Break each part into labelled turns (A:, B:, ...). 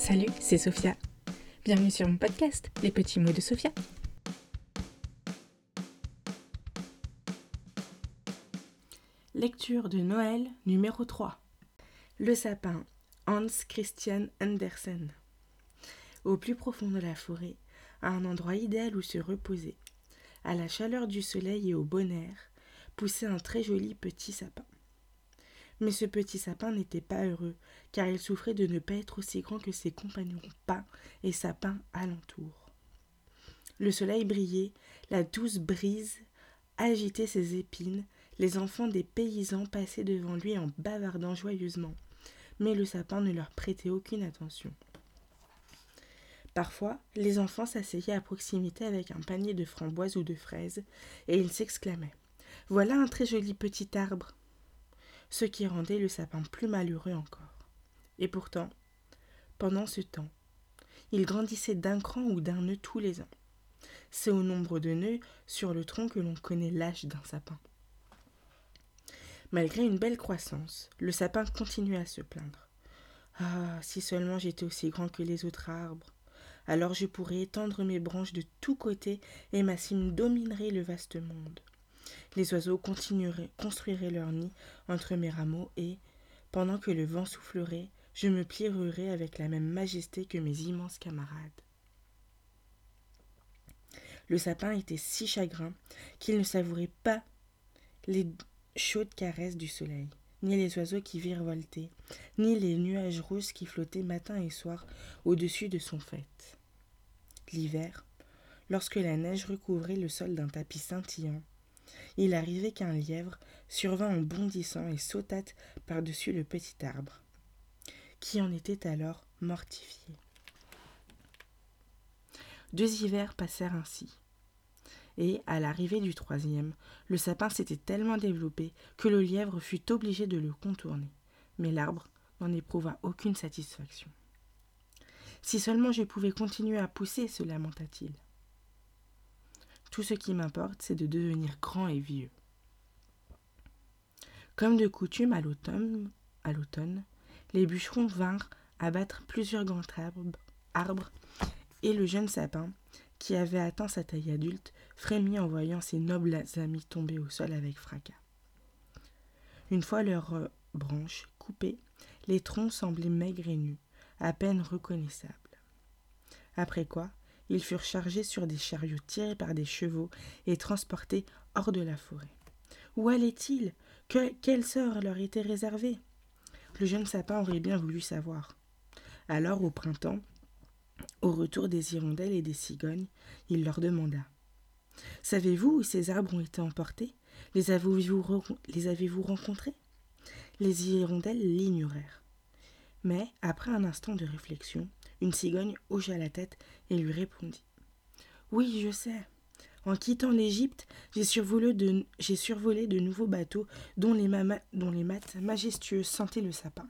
A: Salut, c'est Sophia. Bienvenue sur mon podcast, Les petits mots de Sophia. Lecture de Noël numéro 3. Le sapin, Hans Christian Andersen. Au plus profond de la forêt, à un endroit idéal où se reposer, à la chaleur du soleil et au bon air, poussait un très joli petit sapin. Mais ce petit sapin n'était pas heureux, car il souffrait de ne pas être aussi grand que ses compagnons pins et sapins alentour. Le soleil brillait, la douce brise agitait ses épines, les enfants des paysans passaient devant lui en bavardant joyeusement, mais le sapin ne leur prêtait aucune attention. Parfois, les enfants s'asseyaient à proximité avec un panier de framboises ou de fraises, et ils s'exclamaient Voilà un très joli petit arbre ce qui rendait le sapin plus malheureux encore. Et pourtant, pendant ce temps, il grandissait d'un cran ou d'un nœud tous les ans. C'est au nombre de nœuds sur le tronc que l'on connaît l'âge d'un sapin. Malgré une belle croissance, le sapin continuait à se plaindre. Ah, si seulement j'étais aussi grand que les autres arbres. Alors je pourrais étendre mes branches de tous côtés et ma cime dominerait le vaste monde. Les oiseaux continueraient, construiraient leur nid entre mes rameaux et, pendant que le vent soufflerait, je me plierais avec la même majesté que mes immenses camarades. Le sapin était si chagrin qu'il ne savourait pas les chaudes caresses du soleil, ni les oiseaux qui virevoltaient, ni les nuages rouges qui flottaient matin et soir au-dessus de son faîte. L'hiver, lorsque la neige recouvrait le sol d'un tapis scintillant, il arrivait qu'un lièvre survint en bondissant et sauta par-dessus le petit arbre, qui en était alors mortifié. Deux hivers passèrent ainsi. Et, à l'arrivée du troisième, le sapin s'était tellement développé que le lièvre fut obligé de le contourner. Mais l'arbre n'en éprouva aucune satisfaction. Si seulement je pouvais continuer à pousser, se lamenta-t-il. Tout ce qui m'importe, c'est de devenir grand et vieux. Comme de coutume à l'automne, les bûcherons vinrent abattre plusieurs grands arbres, et le jeune sapin, qui avait atteint sa taille adulte, frémit en voyant ses nobles amis tomber au sol avec fracas. Une fois leurs branches coupées, les troncs semblaient maigres et nus, à peine reconnaissables. Après quoi, ils furent chargés sur des chariots tirés par des chevaux et transportés hors de la forêt. Où allaient-ils? Quel sort leur était réservé? Le jeune sapin aurait bien voulu savoir. Alors, au printemps, au retour des hirondelles et des cigognes, il leur demanda Savez-vous où ces arbres ont été emportés? Les avez-vous rencontrés? Les hirondelles l'ignorèrent. Mais, après un instant de réflexion, une cigogne hocha la tête et lui répondit. Oui, je sais. En quittant l'Égypte, j'ai survolé, de, nouveaux bateaux dont les, dont mates majestueuses sentaient le sapin.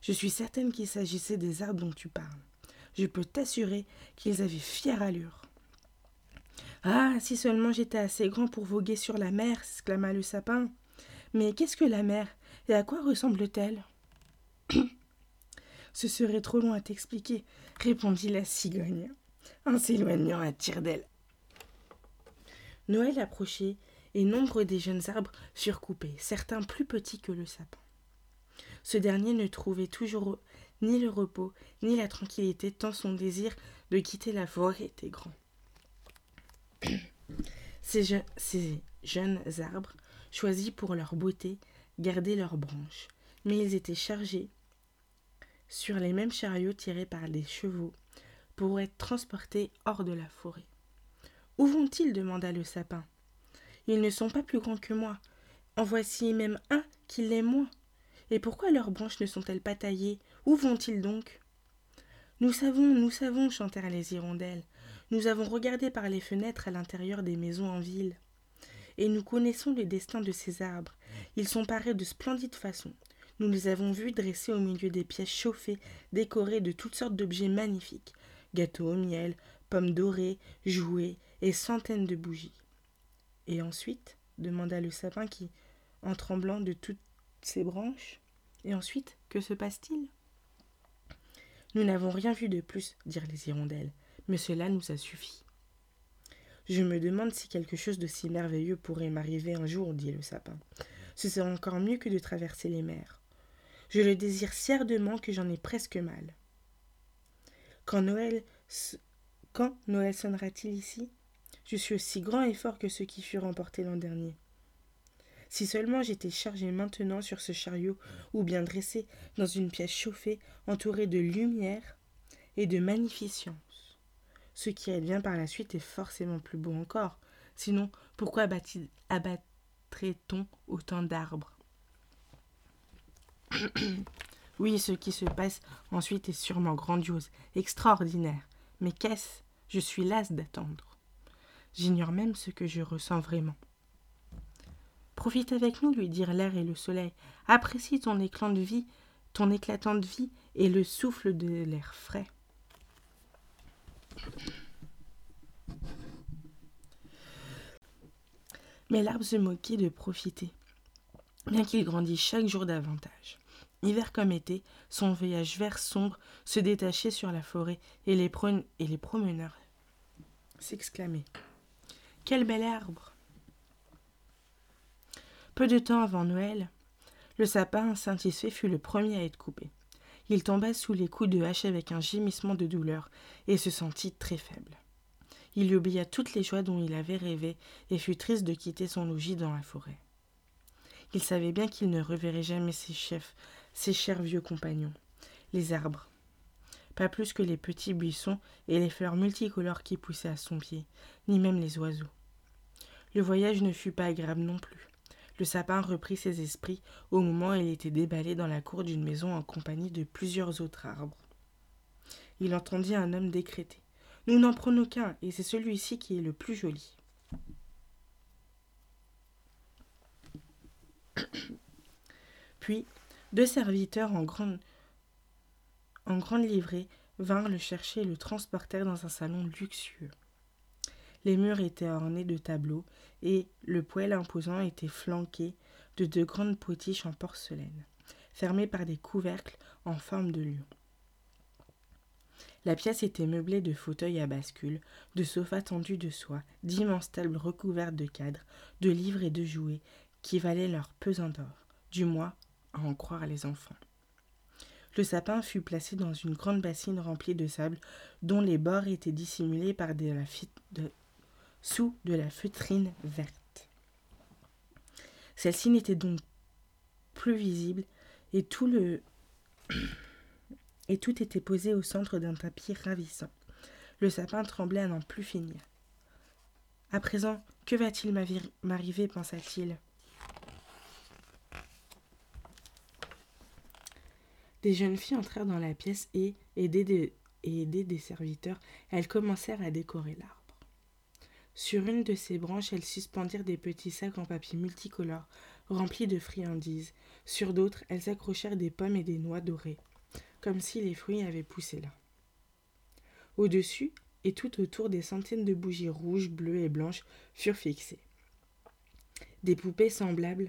A: Je suis certaine qu'il s'agissait des arbres dont tu parles. Je peux t'assurer qu'ils avaient fière allure. Ah, si seulement j'étais assez grand pour voguer sur la mer, s'exclama le sapin. Mais qu'est-ce que la mer et à quoi ressemble-t-elle? Ce serait trop long à t'expliquer, répondit la cigogne, en s'éloignant à tire d'aile. Noël approchait, et nombre des jeunes arbres furent coupés, certains plus petits que le sapin. Ce dernier ne trouvait toujours ni le repos, ni la tranquillité, tant son désir de quitter la forêt était grand. ces jeunes arbres, choisis pour leur beauté, gardaient leurs branches, mais ils étaient chargés sur les mêmes chariots tirés par des chevaux pour être transportés hors de la forêt. Où vont-ils? demanda le sapin. Ils ne sont pas plus grands que moi. En voici même un qui l'est moins. Et pourquoi leurs branches ne sont-elles pas taillées? Où vont-ils donc? Nous savons, nous savons, chantèrent les hirondelles. Nous avons regardé par les fenêtres à l'intérieur des maisons en ville. Et nous connaissons le destin de ces arbres. Ils sont parés de splendides façons. Nous les avons vus dressés au milieu des pièces chauffées, décorées de toutes sortes d'objets magnifiques gâteaux au miel, pommes dorées, jouets et centaines de bougies. Et ensuite demanda le sapin qui, en tremblant de toutes ses branches. Et ensuite, que se passe-t-il? Nous n'avons rien vu de plus, dirent les hirondelles, mais cela nous a suffi. Je me demande si quelque chose de si merveilleux pourrait m'arriver un jour, dit le sapin. Ce serait encore mieux que de traverser les mers. Je le désire si ardemment que j'en ai presque mal. Quand Noël, quand Noël sonnera-t-il ici? Je suis aussi grand et fort que ceux qui furent emportés l'an dernier. Si seulement j'étais chargé maintenant sur ce chariot, ou bien dressé dans une pièce chauffée, entourée de lumière et de magnificence. Ce qui advient par la suite est forcément plus beau encore. Sinon, pourquoi abattrait-on autant d'arbres? Oui, ce qui se passe ensuite est sûrement grandiose, extraordinaire. Mais qu'est-ce? Je suis lasse d'attendre. J'ignore même ce que je ressens vraiment. Profite avec nous, lui dirent l'air et le soleil. Apprécie ton éclat de vie, ton éclatante vie et le souffle de l'air frais. Mais l'arbre se moquait de profiter, bien qu'il grandît chaque jour davantage. Hiver comme été, son feuillage vert sombre se détachait sur la forêt et les, et les promeneurs s'exclamaient. Quel bel arbre peu de temps avant Noël, le sapin satisfait fut le premier à être coupé. Il tomba sous les coups de hache avec un gémissement de douleur et se sentit très faible. Il oublia toutes les joies dont il avait rêvé et fut triste de quitter son logis dans la forêt. Il savait bien qu'il ne reverrait jamais ses chefs, ses chers vieux compagnons, les arbres, pas plus que les petits buissons et les fleurs multicolores qui poussaient à son pied, ni même les oiseaux. Le voyage ne fut pas agréable non plus. Le sapin reprit ses esprits au moment où il était déballé dans la cour d'une maison en compagnie de plusieurs autres arbres. Il entendit un homme décréter. Nous n'en prenons qu'un, et c'est celui-ci qui est le plus joli. Puis, deux serviteurs en grande, en grande livrée vinrent le chercher et le transportèrent dans un salon luxueux. Les murs étaient ornés de tableaux, et le poêle imposant était flanqué de deux grandes potiches en porcelaine, fermées par des couvercles en forme de lion. La pièce était meublée de fauteuils à bascule, de sofas tendus de soie, d'immenses tables recouvertes de cadres, de livres et de jouets qui valaient leur pesant d'or, du moins en croire les enfants. Le sapin fut placé dans une grande bassine remplie de sable, dont les bords étaient dissimulés par de, sous de la feutrine verte. Celle-ci n'était donc plus visible et tout le et tout était posé au centre d'un tapis ravissant. Le sapin tremblait à n'en plus finir. À présent, que va-t-il m'arriver? pensa-t-il. Des jeunes filles entrèrent dans la pièce et, aidées, des serviteurs, elles commencèrent à décorer l'arbre. Sur une de ces branches, elles suspendirent des petits sacs en papier multicolore, remplis de friandises. Sur d'autres, elles accrochèrent des pommes et des noix dorées, comme si les fruits avaient poussé là. Au-dessus, et tout autour, des centaines de bougies rouges, bleues et blanches furent fixées. Des poupées semblables,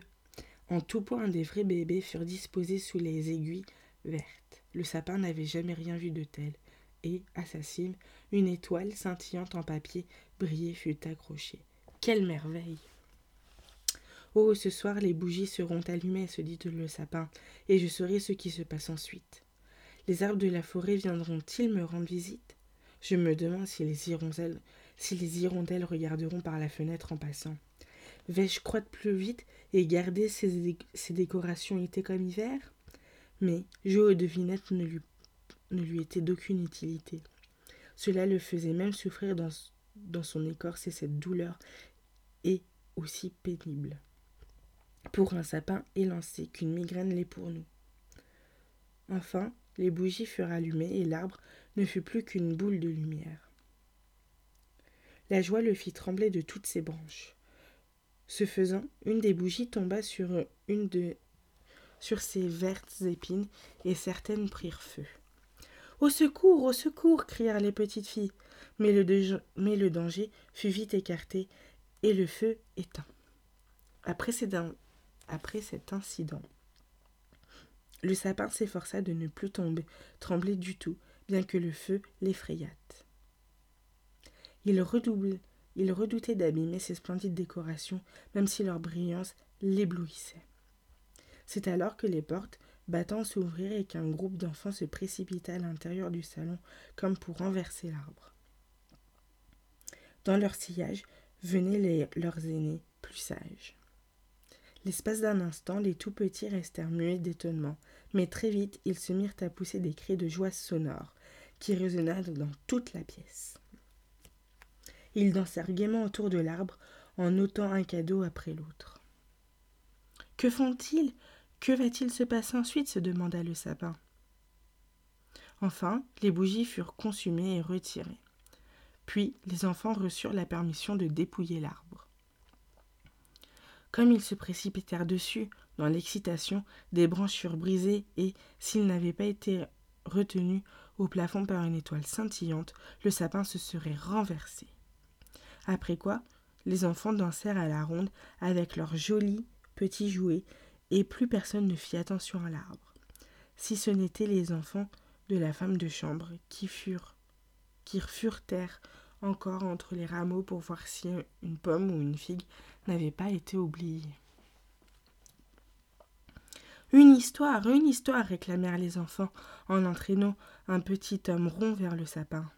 A: en tout point des vrais bébés, furent disposées sous les aiguilles Le sapin n'avait jamais rien vu de tel et, à sa cime, une étoile scintillante en papier brillé fut accrochée. Quelle merveille Oh, ce soir les bougies seront allumées, se dit le sapin, et je saurai ce qui se passe ensuite. Les arbres de la forêt viendront-ils me rendre visite? Je me demande si les hirondelles, si les hirondelles regarderont par la fenêtre en passant. Vais-je croître plus vite et garder ces, ces décorations été comme hiver? Mais jeu aux devinettes ne lui ne était d'aucune utilité. Cela le faisait même souffrir dans, dans son écorce et cette douleur est aussi pénible pour un sapin élancé qu'une migraine l'est pour nous. Enfin, les bougies furent allumées et l'arbre ne fut plus qu'une boule de lumière. La joie le fit trembler de toutes ses branches. Ce faisant, une des bougies tomba sur une de sur ses vertes épines et certaines prirent feu. Au secours, au secours crièrent les petites filles. Mais le, danger fut vite écarté et le feu éteint. Après, cet incident, le sapin s'efforça de ne plus tomber, trembler du tout, bien que le feu l'effrayât. Il il redoutait d'abîmer ces splendides décorations, même si leur brillance l'éblouissait. C'est alors que les portes, battant s'ouvrirent et qu'un groupe d'enfants se précipita à l'intérieur du salon comme pour renverser l'arbre. Dans leur sillage venaient leurs aînés, plus sages. L'espace d'un instant, les tout petits restèrent muets d'étonnement, mais très vite ils se mirent à pousser des cris de joie sonores, qui résonnèrent dans toute la pièce. Ils dansèrent gaiement autour de l'arbre, en ôtant un cadeau après l'autre. Que font-ils? Que va-t-il se passer ensuite se demanda le sapin. Enfin, les bougies furent consumées et retirées. Puis les enfants reçurent la permission de dépouiller l'arbre. Comme ils se précipitèrent dessus, dans l'excitation, des branches furent brisées et, s'ils n'avaient pas été retenus au plafond par une étoile scintillante, le sapin se serait renversé. Après quoi, les enfants dansèrent à la ronde avec leurs jolis petits jouets, et plus personne ne fit attention à l'arbre, si ce n'étaient les enfants de la femme de chambre qui furent qui furtèrent encore entre les rameaux pour voir si une pomme ou une figue n'avait pas été oubliée. Une histoire, une histoire, réclamèrent les enfants en entraînant un petit homme rond vers le sapin.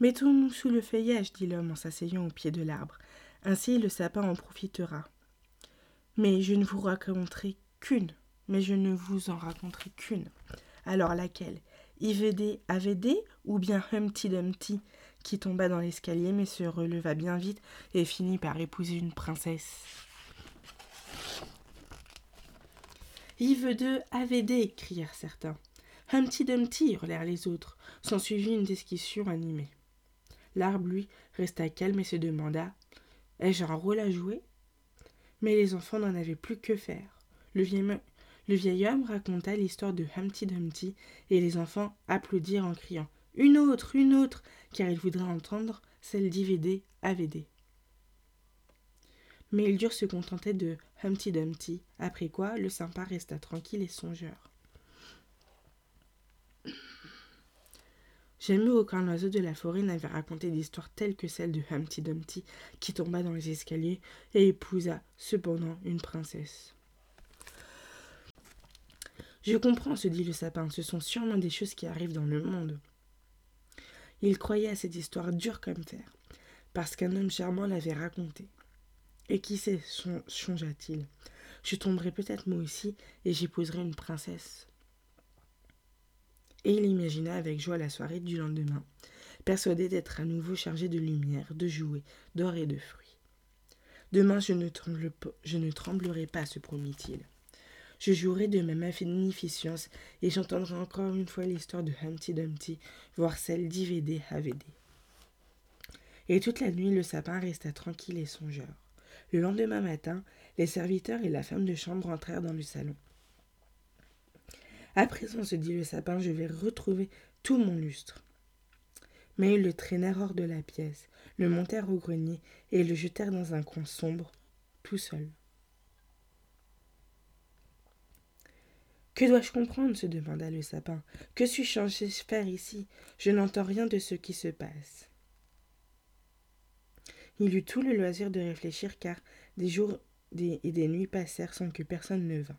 A: Mettons-nous sous le feuillage, dit l'homme en s'asseyant au pied de l'arbre. Ainsi le sapin en profitera. Mais je ne vous raconterai qu'une. Mais je ne vous en raconterai qu'une. Alors laquelle? IVD AVD ou bien Humpty Dumpty qui tomba dans l'escalier mais se releva bien vite et finit par épouser une princesse? Yves de AVD crièrent certains. Humpty Dumpty hurlèrent les autres. S'ensuivit une discussion animée. L'arbre, lui, resta calme et se demanda Ai-je un rôle à jouer Mais les enfants n'en avaient plus que faire. Le vieil, homme raconta l'histoire de Humpty Dumpty et les enfants applaudirent en criant Une autre, une autre car ils voudraient entendre celle d'IVD AVD. Mais ils durent se contenter de Humpty Dumpty, après quoi le sympa resta tranquille et songeur. Jamais aucun oiseau de la forêt n'avait raconté d'histoire telle que celle de Humpty Dumpty qui tomba dans les escaliers et épousa cependant une princesse. Je comprends, se dit le sapin, ce sont sûrement des choses qui arrivent dans le monde. Il croyait à cette histoire dure comme fer, parce qu'un homme charmant l'avait racontée. Et qui sait, songea-t-il, je tomberai peut-être moi aussi et j'épouserai une princesse. Et il imagina avec joie la soirée du lendemain, persuadé d'être à nouveau chargé de lumière, de jouets, d'or et de fruits. Demain je ne, tremblerai pas, se promit-il. Je jouerai de ma magnificence et j'entendrai encore une fois l'histoire de Humpty Dumpty, voire celle d'IVD AVD. Et toute la nuit, le sapin resta tranquille et songeur. Le lendemain matin, les serviteurs et la femme de chambre entrèrent dans le salon. À présent, se dit le sapin, je vais retrouver tout mon lustre. Mais ils le traînèrent hors de la pièce, le montèrent au grenier et le jetèrent dans un coin sombre, tout seul. Que dois-je comprendre se demanda le sapin. Que suis-je censé faire ici? Je n'entends rien de ce qui se passe. Il eut tout le loisir de réfléchir car des jours et des nuits passèrent sans que personne ne vînt.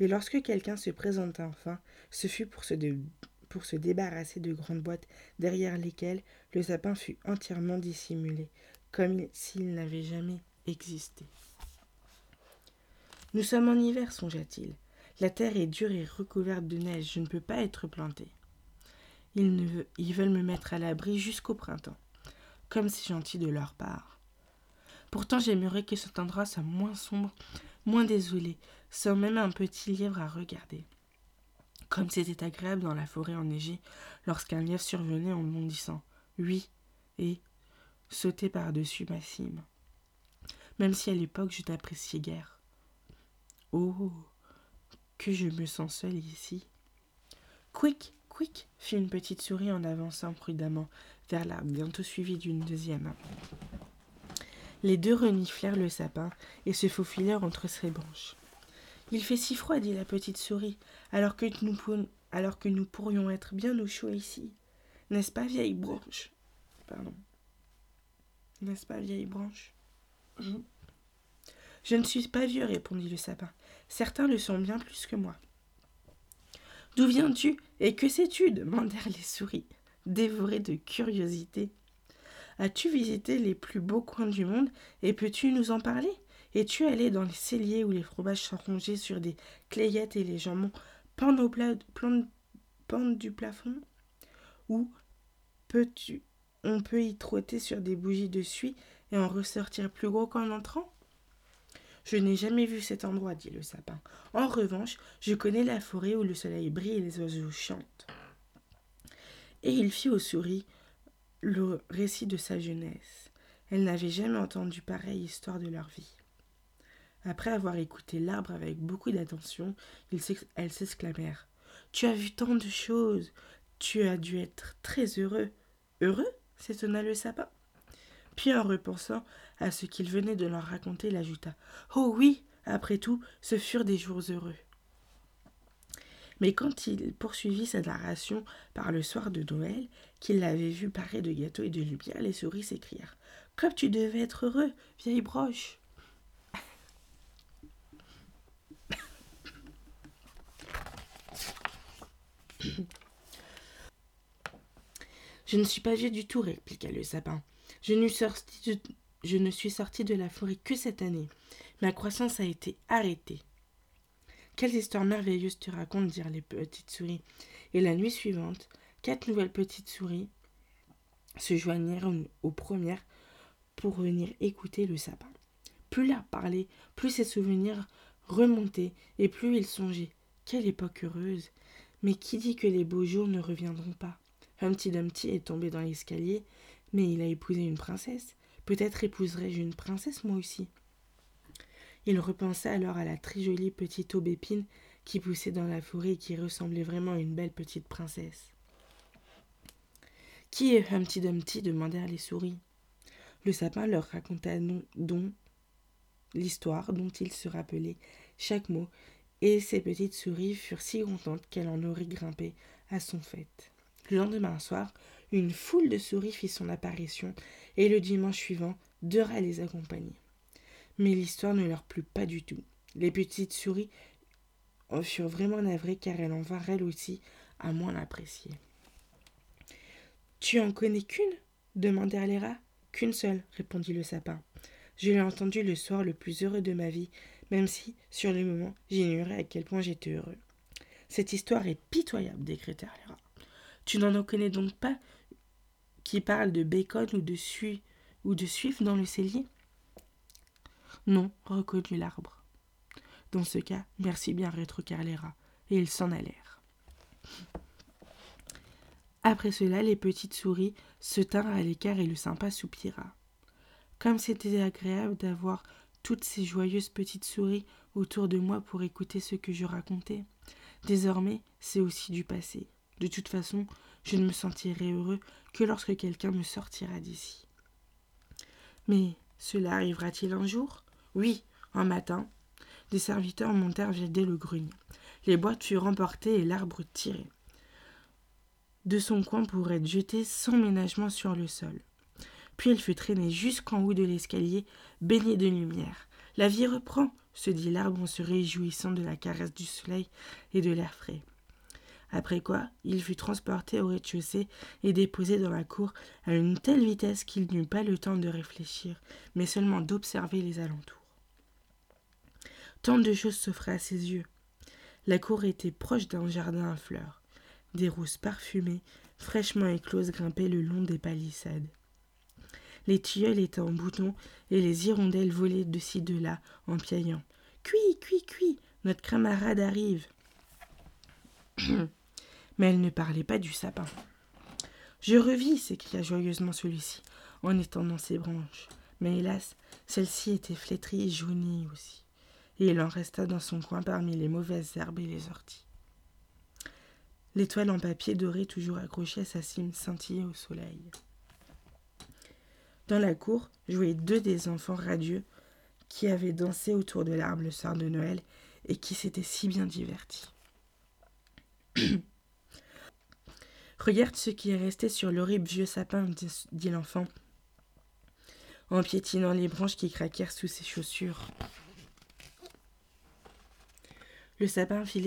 A: Et lorsque quelqu'un se présenta enfin, ce fut pour se, débarrasser de grandes boîtes derrière lesquelles le sapin fut entièrement dissimulé, comme s'il n'avait jamais existé. Nous sommes en hiver, songea-t-il. La terre est dure et recouverte de neige, je ne peux pas être planté. Ils, ne, ils veulent me mettre à l'abri jusqu'au printemps. Comme c'est gentil de leur part. Pourtant, j'aimerais que cet endroit soit moins sombre, moins désolé, sans même un petit lièvre à regarder. Comme c'était agréable dans la forêt enneigée lorsqu'un lièvre survenait en bondissant, oui, et sautait par-dessus ma cime. Même si à l'époque je n'appréciais guère. Oh, que je me sens seule ici. Quick, quick fit une petite souris en avançant prudemment vers l'arbre, bientôt suivie d'une deuxième. Les deux reniflèrent le sapin et se faufilèrent entre ses branches. Il fait si froid, dit la petite souris, alors que nous, alors que nous pourrions être bien au chaud ici. N'est-ce pas, vieille branche? Pardon. N'est-ce pas, vieille branche? Je ne suis pas vieux, répondit le sapin. Certains le sont bien plus que moi. D'où viens-tu et que sais-tu? demandèrent les souris, dévorées de curiosité. As-tu visité les plus beaux coins du monde et peux-tu nous en parler? Es-tu allé dans les celliers où les fromages sont rongés sur des clayettes et les jambons pendent, au du plafond? Ou peux-tu on peut y trotter sur des bougies de suie et en ressortir plus gros qu'en entrant? Je n'ai jamais vu cet endroit, dit le sapin. En revanche, je connais la forêt où le soleil brille et les oiseaux chantent. Et il fit aux souris le récit de sa jeunesse. Elle n'avait jamais entendu pareille histoire de leur vie. Après avoir écouté l'arbre avec beaucoup d'attention, elles s'exclamèrent. Tu as vu tant de choses. Tu as dû être très heureux. Heureux? s'étonna le sapin. Puis en repensant à ce qu'il venait de leur raconter, il ajouta. Oh oui, après tout, ce furent des jours heureux. Mais quand il poursuivit sa narration par le soir de Noël, qu'il l'avait vu paré de gâteaux et de lumière, les souris s'écrièrent. Comme tu devais être heureux, vieille broche. Je ne suis pas vieux du tout, répliqua le sapin. Je, je ne suis sorti de la forêt que cette année. Ma croissance a été arrêtée. Quelles histoires merveilleuses tu racontes, dirent les petites souris. Et la nuit suivante, quatre nouvelles petites souris se joignirent aux premières pour venir écouter le sapin. Plus l'art parlait, plus ses souvenirs remontaient, et plus il songeait. Quelle époque heureuse. Mais qui dit que les beaux jours ne reviendront pas? Humpty Dumpty est tombé dans l'escalier, mais il a épousé une princesse. Peut-être épouserai-je une princesse moi aussi. Il repensa alors à la très jolie petite aubépine qui poussait dans la forêt et qui ressemblait vraiment à une belle petite princesse. Qui est Humpty Dumpty demandèrent les souris. Le sapin leur raconta donc l'histoire dont il se rappelait chaque mot, et ces petites souris furent si contentes qu'elles en auraient grimpé à son fête. Le lendemain soir, une foule de souris fit son apparition, et le dimanche suivant, deux rats les accompagnaient. Mais l'histoire ne leur plut pas du tout. Les petites souris en furent vraiment navrées car elles en vinrent elles aussi à moins l'apprécier. Tu en connais qu'une? demandèrent les rats. Qu'une seule, répondit le sapin. Je l'ai entendue le soir le plus heureux de ma vie, même si, sur le moment, j'ignorais à quel point j'étais heureux. Cette histoire est pitoyable, décrétèrent les rats. Tu n'en connais donc pas qui parlent de bacon ou de suif ou de suif dans le cellier? Non, reconnut l'arbre. Dans ce cas, merci bien, rats, et ils s'en allèrent. Après cela, les petites souris se tinrent à l'écart et le sympa soupira. Comme c'était agréable d'avoir toutes ces joyeuses petites souris autour de moi pour écouter ce que je racontais. Désormais, c'est aussi du passé. De toute façon, je ne me sentirai heureux que lorsque quelqu'un me sortira d'ici. Mais cela arrivera-t-il un jour? Oui, un matin, des serviteurs montèrent vider le. Les boîtes furent emportées et l'arbre tiré de son coin pour être jeté sans ménagement sur le sol. Puis il fut traîné jusqu'en haut de l'escalier, baigné de lumière. La vie reprend, se dit l'arbre en se réjouissant de la caresse du soleil et de l'air frais après quoi il fut transporté au rez-de-chaussée et déposé dans la cour à une telle vitesse qu'il n'eut pas le temps de réfléchir, mais seulement d'observer les alentours. Tant de choses s'offraient à ses yeux. La cour était proche d'un jardin à fleurs. Des rousses parfumées, fraîchement écloses, grimpaient le long des palissades. Les tilleuls étaient en bouton et les hirondelles volaient de ci de là en piaillant. Cui, cui, cui, notre camarade arrive. mais elle ne parlait pas du sapin. Je revis, s'écria joyeusement celui-ci, en étendant ses branches. Mais hélas, celle-ci était flétrie et jaunie aussi, et il en resta dans son coin parmi les mauvaises herbes et les orties. L'étoile en papier doré toujours accrochée à sa cime scintillait au soleil. Dans la cour jouaient deux des enfants radieux qui avaient dansé autour de l'arbre le soir de Noël et qui s'était si bien diverti. Regarde ce qui est resté sur l'horrible vieux sapin, dit l'enfant, en piétinant les branches qui craquèrent sous ses chaussures. Le sapin vit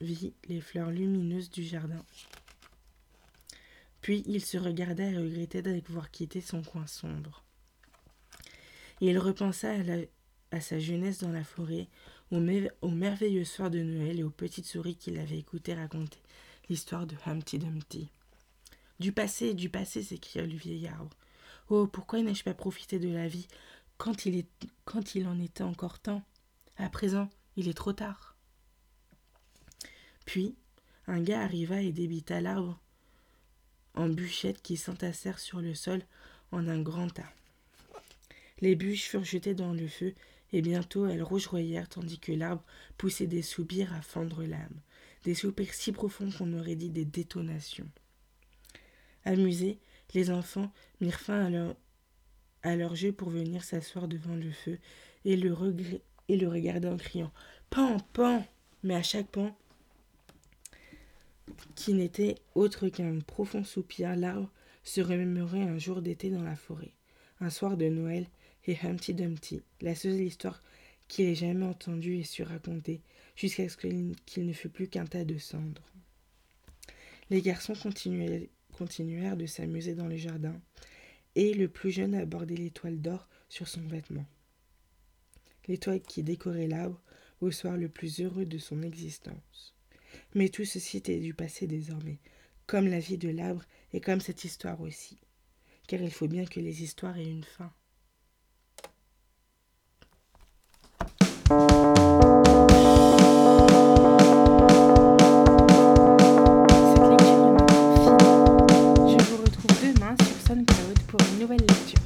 A: les, fleurs lumineuses du jardin. Puis il se regarda et regrettait d'avoir quitté son coin sombre. il repensa à, sa jeunesse dans la forêt, au, au merveilleux soir de Noël et aux petites souris qu'il avait écoutées raconter l'histoire de Humpty Dumpty. Du passé, du passé, s'écria le vieil arbre. Oh, pourquoi n'ai-je pas profité de la vie quand il, quand il en était encore temps? À présent, il est trop tard. Puis, un gars arriva et débita l'arbre en bûchettes qui s'entassèrent sur le sol en un grand tas. Les bûches furent jetées dans le feu, et bientôt elles rougeoyèrent tandis que l'arbre poussait des soupirs à fendre l'âme, des soupirs si profonds qu'on aurait dit des détonations. Amusés, les enfants mirent fin à leur, à leur jeu pour venir s'asseoir devant le feu et le, et le regarder en criant Pan, pan Mais à chaque pan, qui n'était autre qu'un profond soupir, l'arbre se remémorait un jour d'été dans la forêt, un soir de Noël, et Humpty Dumpty, la seule histoire qu'il ait jamais entendue et su raconter, jusqu'à ce qu'il ne fût plus qu'un tas de cendres. Les garçons continuèrent de s'amuser dans le jardin, et le plus jeune abordait l'étoile d'or sur son vêtement. L'étoile qui décorait l'arbre au soir le plus heureux de son existence. Mais tout ceci était du passé désormais, comme la vie de l'arbre et comme cette histoire aussi. Car il faut bien que les histoires aient une fin. Je vous retrouve demain sur SoundCloud pour une nouvelle lecture.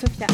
A: Sophia.